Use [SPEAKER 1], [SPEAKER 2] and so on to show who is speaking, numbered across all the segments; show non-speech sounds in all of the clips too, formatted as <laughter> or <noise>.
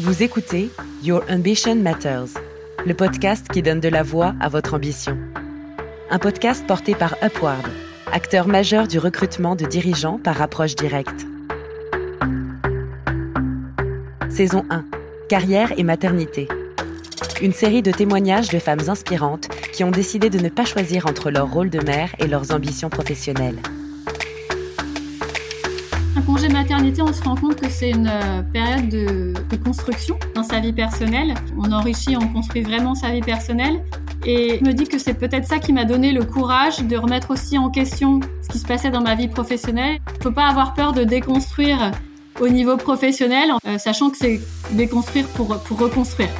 [SPEAKER 1] Vous écoutez Your Ambition Matters, le podcast qui donne de la voix à votre ambition. Un podcast porté par Upward, acteur majeur du recrutement de dirigeants par approche directe. Saison 1. Carrière et maternité. Une série de témoignages de femmes inspirantes qui ont décidé de ne pas choisir entre leur rôle de mère et leurs ambitions professionnelles.
[SPEAKER 2] Congé maternité, on se rend compte que c'est une euh, période de, construction dans sa vie personnelle. On enrichit, on construit vraiment sa vie personnelle. Et je me dis que c'est peut-être ça qui m'a donné le courage de remettre aussi en question ce qui se passait dans ma vie professionnelle. Ne faut pas avoir peur de déconstruire au niveau professionnel, euh, sachant que c'est déconstruire pour, pour reconstruire.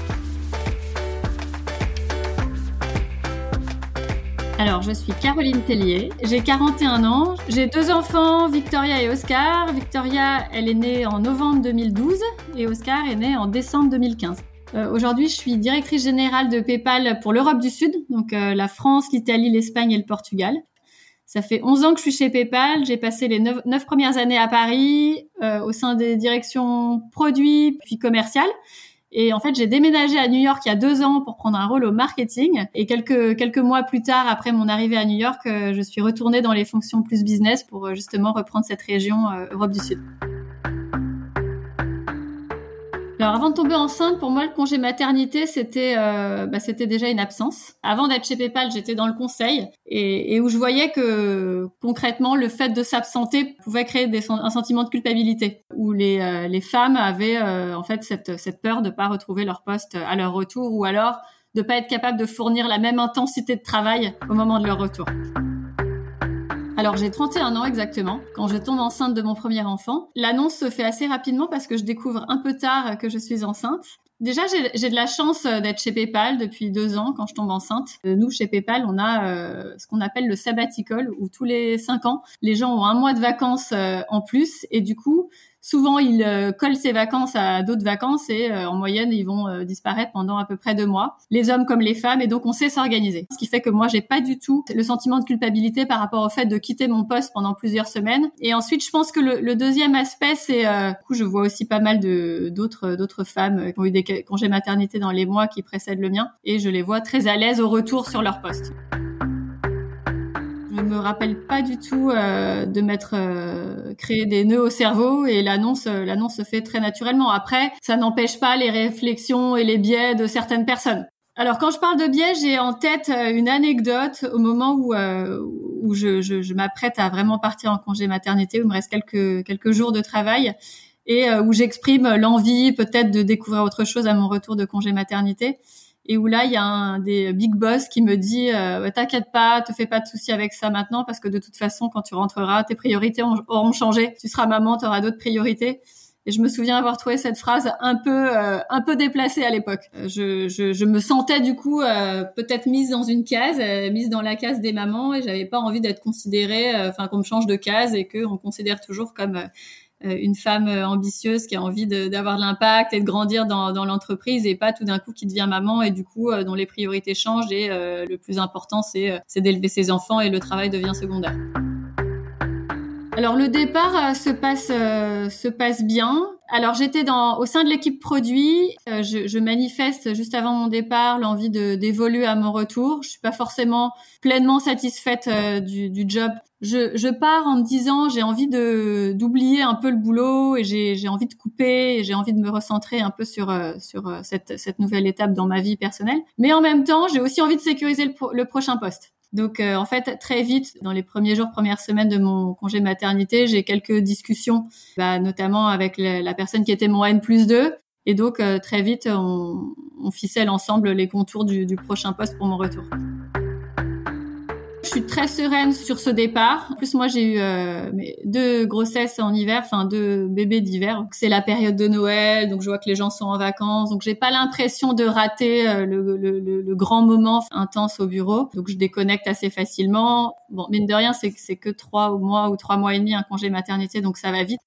[SPEAKER 2] Alors, je suis Caroline Tellier, j'ai 41 ans, j'ai deux enfants, Victoria et Oscar. Victoria, elle est née en novembre 2012 et Oscar est né en décembre 2015. Euh, Aujourd'hui, je suis directrice générale de PayPal pour l'Europe du Sud, donc euh, la France, l'Italie, l'Espagne et le Portugal. Ça fait 11 ans que je suis chez PayPal. J'ai passé les 9, premières années à Paris euh, au sein des directions produits puis commerciales. Et en fait, j'ai déménagé à New York il y a deux ans pour prendre un rôle au marketing. Et quelques quelques mois plus tard, après mon arrivée à New York, euh, je suis retournée dans les fonctions plus business pour euh, justement reprendre cette région euh, Europe du Sud. Alors avant de tomber enceinte, pour moi le congé maternité c'était euh, bah, c'était déjà une absence. Avant d'être chez PayPal, j'étais dans le conseil et, où je voyais que concrètement le fait de s'absenter pouvait créer un sentiment de culpabilité, où les, euh, les femmes avaient euh, en fait cette, cette peur de pas retrouver leur poste à leur retour ou alors de pas être capable de fournir la même intensité de travail au moment de leur retour. Alors j'ai 31 ans exactement quand je tombe enceinte de mon premier enfant. L'annonce se fait assez rapidement parce que je découvre un peu tard que je suis enceinte. Déjà, j'ai de la chance euh, d'être chez PayPal depuis deux ans quand je tombe enceinte. Euh, nous, chez PayPal, on a euh, ce qu'on appelle le sabbatical, où tous les cinq ans, les gens ont un mois de vacances en plus, et du coup, souvent ils euh, collent ces vacances à d'autres vacances et euh, en moyenne ils vont euh, disparaître pendant à peu près deux mois, les hommes comme les femmes et donc on sait s'organiser. Ce qui fait que moi j'ai pas du tout le sentiment de culpabilité par rapport au fait de quitter mon poste pendant plusieurs semaines. Et ensuite je pense que le, le deuxième aspect c'est, du coup je vois aussi pas mal de d'autres d'autres femmes qui ont eu des congés maternité dans les mois qui précèdent le mien et je les vois très à l'aise au retour sur leur poste. Me rappelle pas du tout euh, de m'être euh, créé des nœuds au cerveau et l'annonce euh, l'annonce se fait très naturellement. Après, ça n'empêche pas les réflexions et les biais de certaines personnes. Alors quand je parle de biais, j'ai en tête euh, une anecdote au moment où je m'apprête à vraiment partir en congé maternité, où il me reste quelques quelques jours de travail et où j'exprime l'envie peut-être de découvrir autre chose à mon retour de congé maternité et où là il y a un des big boss qui me dit euh, t'inquiète pas, te fais pas de soucis avec ça maintenant parce que de toute façon quand tu rentreras tes priorités auront changé, tu seras maman, tu auras d'autres priorités. Et je me souviens avoir trouvé cette phrase un peu euh, un peu déplacée à l'époque. Euh, je, je, je, me sentais du coup euh, peut-être mise dans une case, mise dans la case des mamans et j'avais pas envie d'être considérée, enfin qu'on me change de case et qu'on considère toujours comme euh, une femme euh, ambitieuse qui a envie d'avoir de, l'impact et de grandir dans, dans l'entreprise et pas tout d'un coup qui devient maman et du coup euh, dont les priorités changent et le plus important c'est d'élever ses enfants et le travail devient secondaire. Alors le départ se passe se passe bien. Alors j'étais dans au sein de l'équipe produit. je, je, manifeste juste avant mon départ l'envie d'évoluer à mon retour. Je suis pas forcément pleinement satisfaite du, du job je, je, pars en me disant j'ai envie de d'oublier un peu le boulot et j'ai envie de couper et j'ai envie de me recentrer un peu sur euh, sur euh, cette, cette nouvelle étape dans ma vie personnelle. Mais en même temps, j'ai aussi envie de sécuriser le, le prochain poste. Donc euh, en fait très vite dans les premiers jours, premières semaines de mon congé maternité, j'ai quelques discussions, bah, notamment avec la, personne qui était mon N plus 2. Et donc très vite on, on ficelle ensemble les contours du, du prochain poste pour mon retour. Je suis très sereine sur ce départ. En plus, moi, j'ai eu euh, deux grossesses en hiver, enfin deux bébés d'hiver. C'est la période de Noël, donc je vois que les gens sont en vacances. Donc, j'ai pas l'impression de rater euh, le, le, le, grand moment intense au bureau. Donc, je déconnecte assez facilement. Bon, mine de rien, c'est que trois mois ou trois mois et demi un congé maternité, donc ça va vite.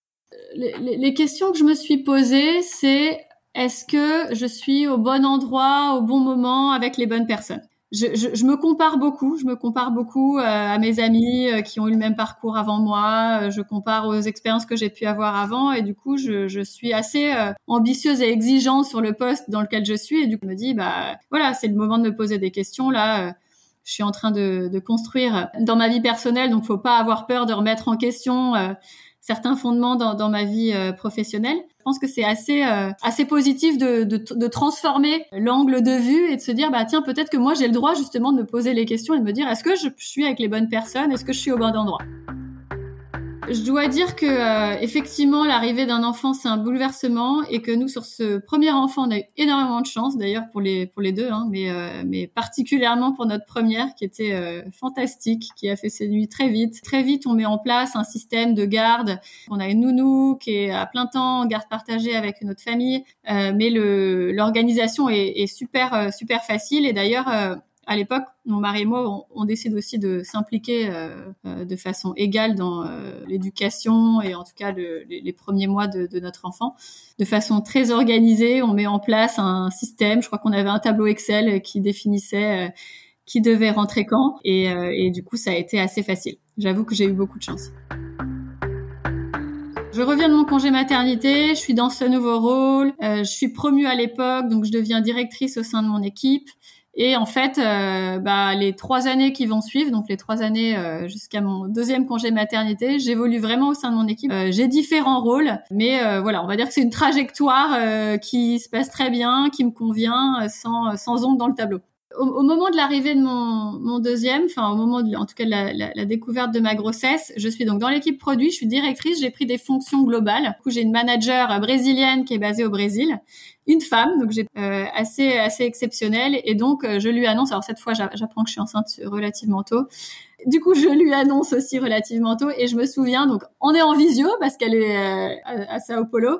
[SPEAKER 2] Les, les questions que je me suis posées, c'est est-ce que je suis au bon endroit, au bon moment, avec les bonnes personnes? Je, je, je, me compare beaucoup. Je me compare beaucoup euh, à mes amis euh, qui ont eu le même parcours avant moi. Je compare aux expériences que j'ai pu avoir avant, et du coup, je, je suis assez ambitieuse et exigeante sur le poste dans lequel je suis. Et du coup, je me dis, bah voilà, c'est le moment de me poser des questions là. je suis en train de, de, construire dans ma vie personnelle, donc faut pas avoir peur de remettre en question certains fondements dans, dans ma vie professionnelle. Je pense que c'est assez euh, assez positif de, de, de transformer l'angle de vue et de se dire bah tiens peut-être que moi j'ai le droit justement de me poser les questions et de me dire est-ce que je suis avec les bonnes personnes? Est-ce que je suis au bon endroit? Je dois dire que euh, effectivement l'arrivée d'un enfant c'est un bouleversement et que nous sur ce premier enfant on a eu énormément de chance d'ailleurs pour les pour les deux hein, mais euh, mais particulièrement pour notre première qui était euh, fantastique qui a fait ses nuits très vite. Très vite on met en place un système de garde. On a une nounou qui est à plein temps garde partagée avec une autre famille mais le l'organisation est, est, super super facile. Et d'ailleurs à l'époque, mon mari et moi, on, décide aussi de s'impliquer euh, euh, de façon égale dans euh, l'éducation et en tout cas les, premiers mois de, notre enfant. De façon très organisée, on met en place un système. Je crois qu'on avait un tableau Excel qui définissait qui devait rentrer quand. Et, et du coup, ça a été assez facile. J'avoue que j'ai eu beaucoup de chance. Je reviens de mon congé maternité, je suis dans ce nouveau rôle, je suis promue à l'époque, donc je deviens directrice au sein de mon équipe. Et en fait, euh, bah, les trois années qui vont suivre, donc les trois années euh, jusqu'à mon deuxième congé maternité, j'évolue vraiment au sein de mon équipe. Euh, j'ai différents rôles, mais voilà, on va dire que c'est une trajectoire qui se passe très bien, qui me convient, sans, sans ombre dans le tableau. Au, moment de l'arrivée de mon, mon deuxième, enfin au moment de, en tout cas de la, la, la, découverte de ma grossesse, je suis donc dans l'équipe produit, je suis directrice, j'ai pris des fonctions globales. Du coup, j'ai une manager brésilienne qui est basée au Brésil, une femme, donc j'ai euh, assez assez exceptionnelle, et donc euh, je lui annonce. Alors cette fois, j'apprends que je suis enceinte relativement tôt. Du coup, je lui annonce aussi relativement tôt, et je me souviens donc on est en visio parce qu'elle est euh, à, à Sao Paulo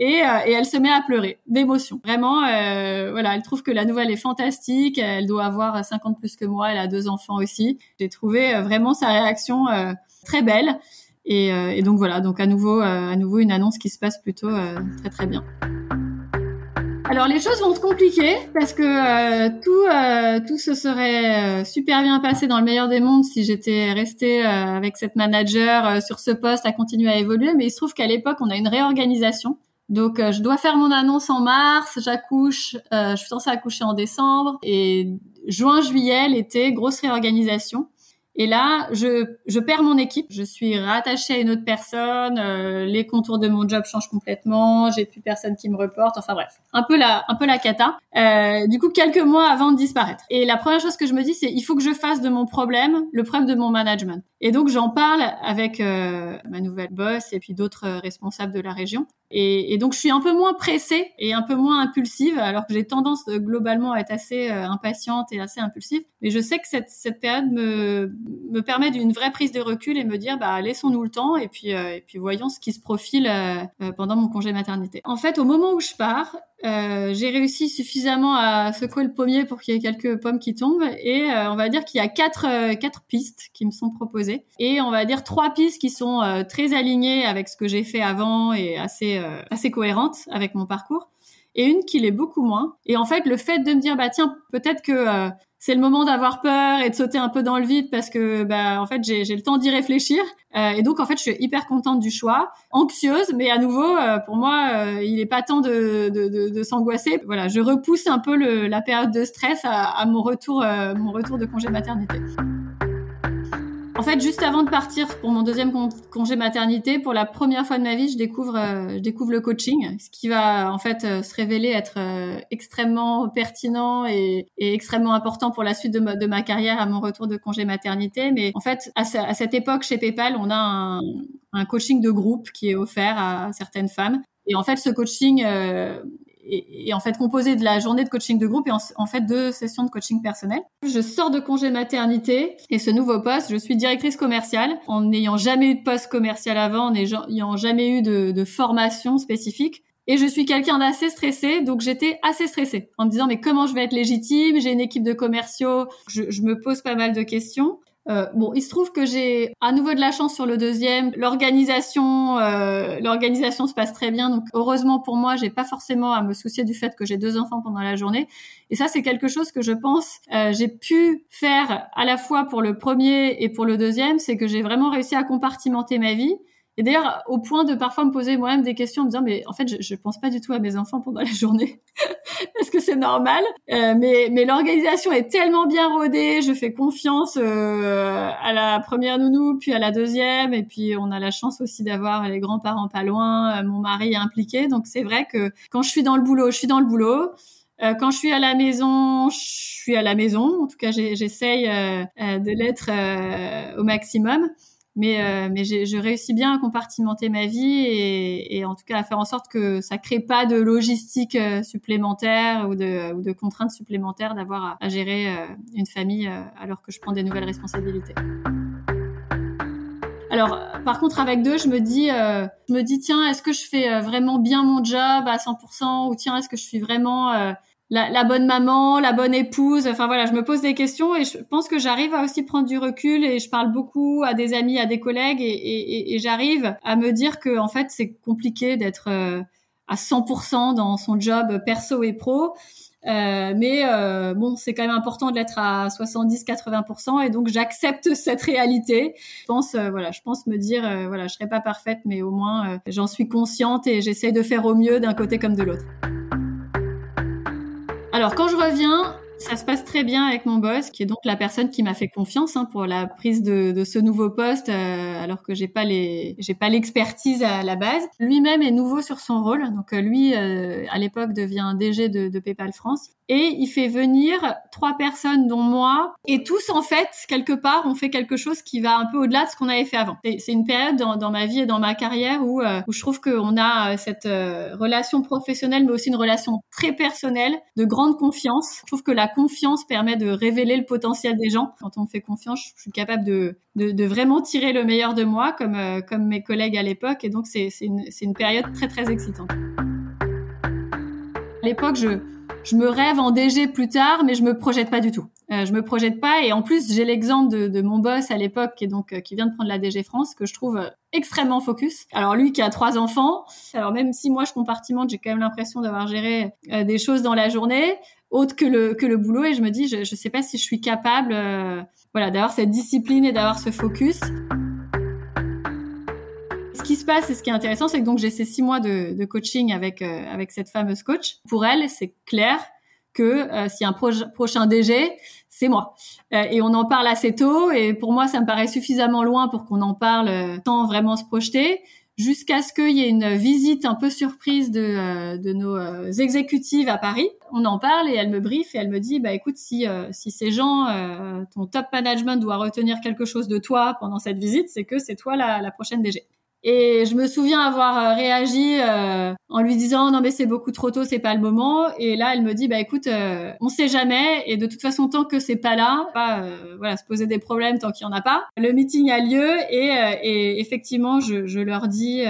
[SPEAKER 2] et, euh, et elle se met à pleurer d'émotion. Vraiment, euh, voilà, elle trouve que la nouvelle est fantastique. Elle doit avoir 50 plus que moi. Elle a deux enfants aussi. J'ai trouvé euh, vraiment sa réaction très belle. Et, et, donc voilà, donc à nouveau, à nouveau une annonce qui se passe plutôt très très bien. Alors les choses vont se compliquer parce que tout tout se serait super bien passé dans le meilleur des mondes si j'étais restée avec cette manager sur ce poste à continuer à évoluer. Mais il se trouve qu'à l'époque on a une réorganisation donc, euh, je dois faire mon annonce en mars, j'accouche, euh, je suis censée accoucher en décembre, et juin, juillet, l'été, grosse réorganisation. Et là, je, je perds mon équipe. Je suis rattachée à une autre personne. Euh, les contours de mon job changent complètement. J'ai plus personne qui me reporte. Enfin bref, un peu la, un peu la cata. Euh, du coup, quelques mois avant de disparaître. Et la première chose que je me dis, c'est il faut que je fasse de mon problème le problème de mon management. Et donc j'en parle avec euh, ma nouvelle boss et puis d'autres responsables de la région. Et, et, donc je suis un peu moins pressée et un peu moins impulsive, alors que j'ai tendance globalement à être assez impatiente et assez impulsive. Mais je sais que cette, cette période me me permet d'une vraie prise de recul et me dire bah laissons-nous le temps et puis euh, et puis voyons ce qui se profile euh, euh, pendant mon congé maternité. En fait, au moment où je pars, j'ai réussi suffisamment à secouer le pommier pour qu'il y ait quelques pommes qui tombent et on va dire qu'il y a quatre quatre pistes qui me sont proposées et on va dire trois pistes qui sont très alignées avec ce que j'ai fait avant et assez assez cohérentes avec mon parcours et une qui l'est beaucoup moins. Et en fait, le fait de me dire bah tiens, peut-être que c'est le moment d'avoir peur et de sauter un peu dans le vide parce que bah en fait j'ai le temps d'y réfléchir. Euh, et donc en fait je suis hyper contente du choix. Anxieuse mais à nouveau euh, pour moi euh, il est pas temps de, de, de, de s'angoisser. Voilà je repousse un peu le, la période de stress à, à mon retour mon retour de congé maternité en fait, juste avant de partir pour mon deuxième congé maternité, pour la première fois de ma vie, je découvre, euh, je découvre le coaching, ce qui va en fait euh, se révéler être euh, extrêmement pertinent et, extrêmement important pour la suite de ma, carrière à mon retour de congé maternité. Mais en fait, à, cette époque, chez PayPal, on a un, coaching de groupe qui est offert à certaines femmes. Et en fait, ce coaching et, en fait composé de la journée de coaching de groupe et en, fait deux sessions de coaching personnel. Je sors de congé maternité et ce nouveau poste, je suis directrice commerciale en n'ayant jamais eu de poste commercial avant, en n'ayant jamais eu de, de formation spécifique. Et je suis quelqu'un d'assez stressé, donc j'étais assez stressée en me disant mais comment je vais être légitime? J'ai une équipe de commerciaux, je, je, me pose pas mal de questions. Euh, bon, il se trouve que j'ai à nouveau de la chance sur le deuxième. L'organisation, euh, l'organisation se passe très bien. Donc heureusement pour moi, j'ai pas forcément à me soucier du fait que j'ai deux enfants pendant la journée. Et ça, c'est quelque chose que je pense euh, j'ai pu faire à la fois pour le premier et pour le deuxième, c'est que j'ai vraiment réussi à compartimenter ma vie et d'ailleurs, au point de parfois me poser moi-même des questions, en me disant, mais en fait, je, je pense pas du tout à mes enfants pendant la journée. <laughs> C'est normal euh, Mais, mais l'organisation est tellement bien rodée, je fais confiance euh, à la première nounou, puis à la deuxième, et puis on a la chance aussi d'avoir les grands-parents pas loin, euh, mon mari est impliqué. Donc c'est vrai que quand je suis dans le boulot, je suis dans le boulot. Quand je suis à la maison, je suis à la maison. En tout cas, j'essaye de l'être au maximum mais euh, mais je réussis bien à compartimenter ma vie et, et, en tout cas à faire en sorte que ça crée pas de logistique euh, supplémentaire ou de, ou de contraintes supplémentaires d'avoir à, gérer euh, une famille euh, alors que je prends des nouvelles responsabilités. Alors, par contre, avec deux, je me dis, euh, je me dis, tiens, est-ce que je fais vraiment bien mon job à 100% ou tiens, est-ce que je suis vraiment la, la, bonne maman, la bonne épouse. Enfin voilà, je me pose des questions et je pense que j'arrive à aussi prendre du recul et je parle beaucoup à des amis, à des collègues et, et, et j'arrive à me dire que en fait c'est compliqué d'être euh, à 100% dans son job perso et pro. Euh, mais euh, bon, c'est quand même important de l'être à 70-80% et donc j'accepte <laughs> cette réalité. Je pense, euh, voilà, je pense me dire, euh, voilà, je serai pas parfaite, mais au moins j'en suis consciente et j'essaie de faire au mieux d'un côté comme de l'autre. Alors quand je reviens, ça se passe très bien avec mon boss, qui est donc la personne qui m'a fait confiance hein, pour la prise de, de ce nouveau poste, euh, alors que j'ai pas les, j'ai pas l'expertise à la base. Lui-même est nouveau sur son rôle, donc euh, lui euh, à l'époque devient DG de, de PayPal France et il fait venir trois personnes dont moi et tous en fait quelque part on fait quelque chose qui va un peu au-delà de ce qu'on avait fait avant. C'est une période dans, ma vie et dans ma carrière où, où je trouve qu'on a cette relation professionnelle mais aussi une relation très personnelle de grande confiance. Je trouve que la confiance permet de révéler le potentiel des gens. Quand on me fait confiance, je suis capable de, vraiment tirer le meilleur de moi, comme, euh, comme mes collègues à l'époque. Et donc, c'est une, une période très, très excitante. À l'époque, je, je me rêve en DG plus tard, mais je me projette pas du tout. Euh, je me projette pas et en plus j'ai l'exemple de, de, mon boss à l'époque qui est donc euh, qui vient de prendre la DG France que je trouve euh, extrêmement focus. Alors lui qui a trois enfants, alors même si moi je compartimente, j'ai quand même l'impression d'avoir géré des choses dans la journée autre que le que le boulot et je me dis je je sais pas si je suis capable voilà d'avoir cette discipline et d'avoir ce focus. Ce qui se passe et ce qui est intéressant, c'est que donc j'ai ces six mois de, de coaching avec avec cette fameuse coach. Pour elle, c'est clair que euh, si un prochain DG, c'est moi. Euh, et on en parle assez tôt, et pour moi, ça me paraît suffisamment loin pour qu'on en parle euh, sans vraiment se projeter, jusqu'à ce qu'il y ait une visite un peu surprise de, euh, de nos exécutives à Paris. On en parle et elle me briefe et elle me dit, bah écoute, si, si ces gens, ton top management doit retenir quelque chose de toi pendant cette visite, c'est que c'est toi la, la prochaine DG. Et je me souviens avoir euh, réagi euh, en lui disant non mais c'est beaucoup trop tôt, c'est pas le moment. Et là elle me dit bah écoute, euh, on sait jamais et de toute façon tant que c'est pas là, pas voilà se poser des problèmes tant qu'il y en a pas. Le meeting a lieu et, et effectivement je, je, leur dis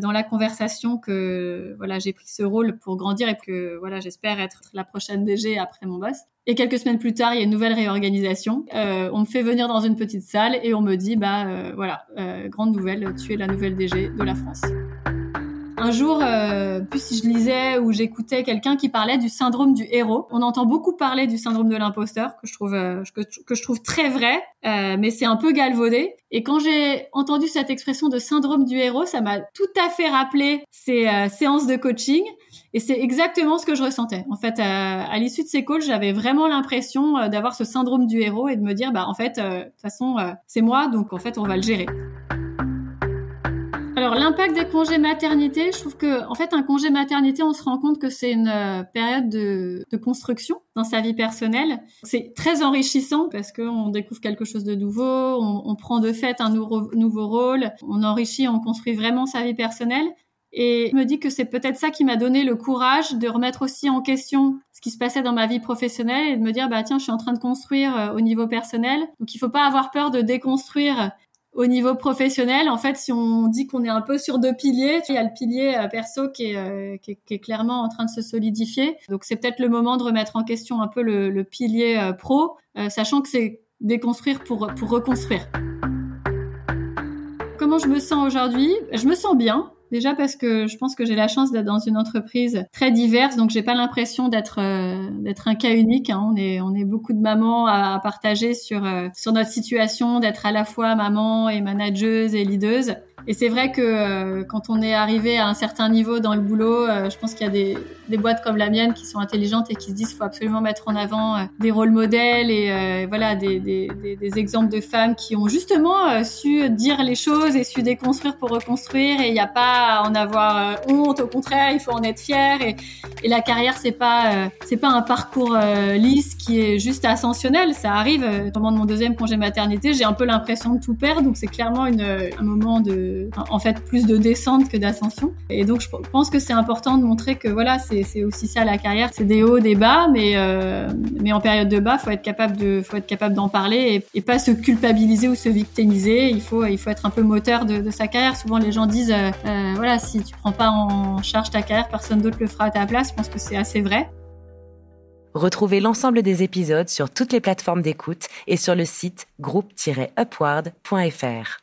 [SPEAKER 2] dans la conversation que voilà j'ai pris ce rôle pour grandir et que voilà j'espère être la prochaine DG après mon boss. Et quelques semaines plus tard, il y a une nouvelle réorganisation. Euh, on me fait venir dans une petite salle et on me dit, bah euh, voilà, euh, grande nouvelle, tu es la nouvelle DG de la France. Un jour, euh, plus si je lisais ou j'écoutais quelqu'un qui parlait du syndrome du héros. On entend beaucoup parler du syndrome de l'imposteur, que je trouve euh, que, que, je trouve très vrai, euh, mais c'est un peu galvaudé. Et quand j'ai entendu cette expression de syndrome du héros, ça m'a tout à fait rappelé ces séances de coaching. Et c'est exactement ce que je ressentais. En fait, à, à l'issue de ces calls, j'avais vraiment l'impression euh, d'avoir ce syndrome du héros et de me dire, bah en fait, de toute façon, c'est moi, donc en fait, on va le gérer. Alors l'impact des congés maternité, je trouve que en fait un congé maternité, on se rend compte que c'est une euh, période de, construction dans sa vie personnelle. C'est très enrichissant parce qu'on découvre quelque chose de nouveau, on, prend de fait un nouveau rôle, on enrichit, on construit vraiment sa vie personnelle. Et je me dis que c'est peut-être ça qui m'a donné le courage de remettre aussi en question ce qui se passait dans ma vie professionnelle et de me dire bah tiens je suis en train de construire euh, au niveau personnel donc il faut pas avoir peur de déconstruire au niveau professionnel, en fait, si on dit qu'on est un peu sur deux piliers, il y a le pilier euh, perso qui est, euh, qui, est, clairement en train de se solidifier. Donc, c'est peut-être le moment de remettre en question un peu le, le pilier euh, pro, sachant que c'est déconstruire pour, pour reconstruire. Comment je me sens aujourd'hui? Je me sens bien. Déjà parce que je pense que j'ai la chance d'être dans une entreprise très diverse, donc j'ai pas l'impression d'être euh, d'être un cas unique. Hein. On est on est beaucoup de mamans à, partager sur euh, sur notre situation, d'être à la fois maman et manageuse et leaduse. Et c'est vrai que euh, quand on est arrivé à un certain niveau dans le boulot, euh, je pense qu'il y a des, des, boîtes comme la mienne qui sont intelligentes et qui se disent qu'il faut absolument mettre en avant euh, des rôles modèles et voilà des, des, des, exemples de femmes qui ont justement su dire les choses et su déconstruire pour reconstruire. Et il n'y a pas à en avoir honte, au contraire, il faut en être fier. Et, et la carrière, c'est pas c'est pas un parcours lisse qui est juste ascensionnel. Ça arrive. Au moment de mon deuxième congé maternité, j'ai un peu l'impression de tout perdre, donc c'est clairement une, un moment de en fait plus de descente que d'ascension. Et donc je pense que c'est important de montrer que voilà, c'est aussi ça la carrière, c'est des hauts, des bas, mais euh, mais en période de bas, faut être capable de faut être capable d'en parler et, pas se culpabiliser ou se victimiser. Il faut il faut être un peu moteur de, sa carrière. Souvent les gens disent euh, euh, voilà, si tu prends pas en charge ta carrière, personne d'autre le fera à ta place. Je pense que c'est assez vrai.
[SPEAKER 1] Retrouvez l'ensemble des épisodes sur toutes les plateformes d'écoute et sur le site groupe-upward.fr.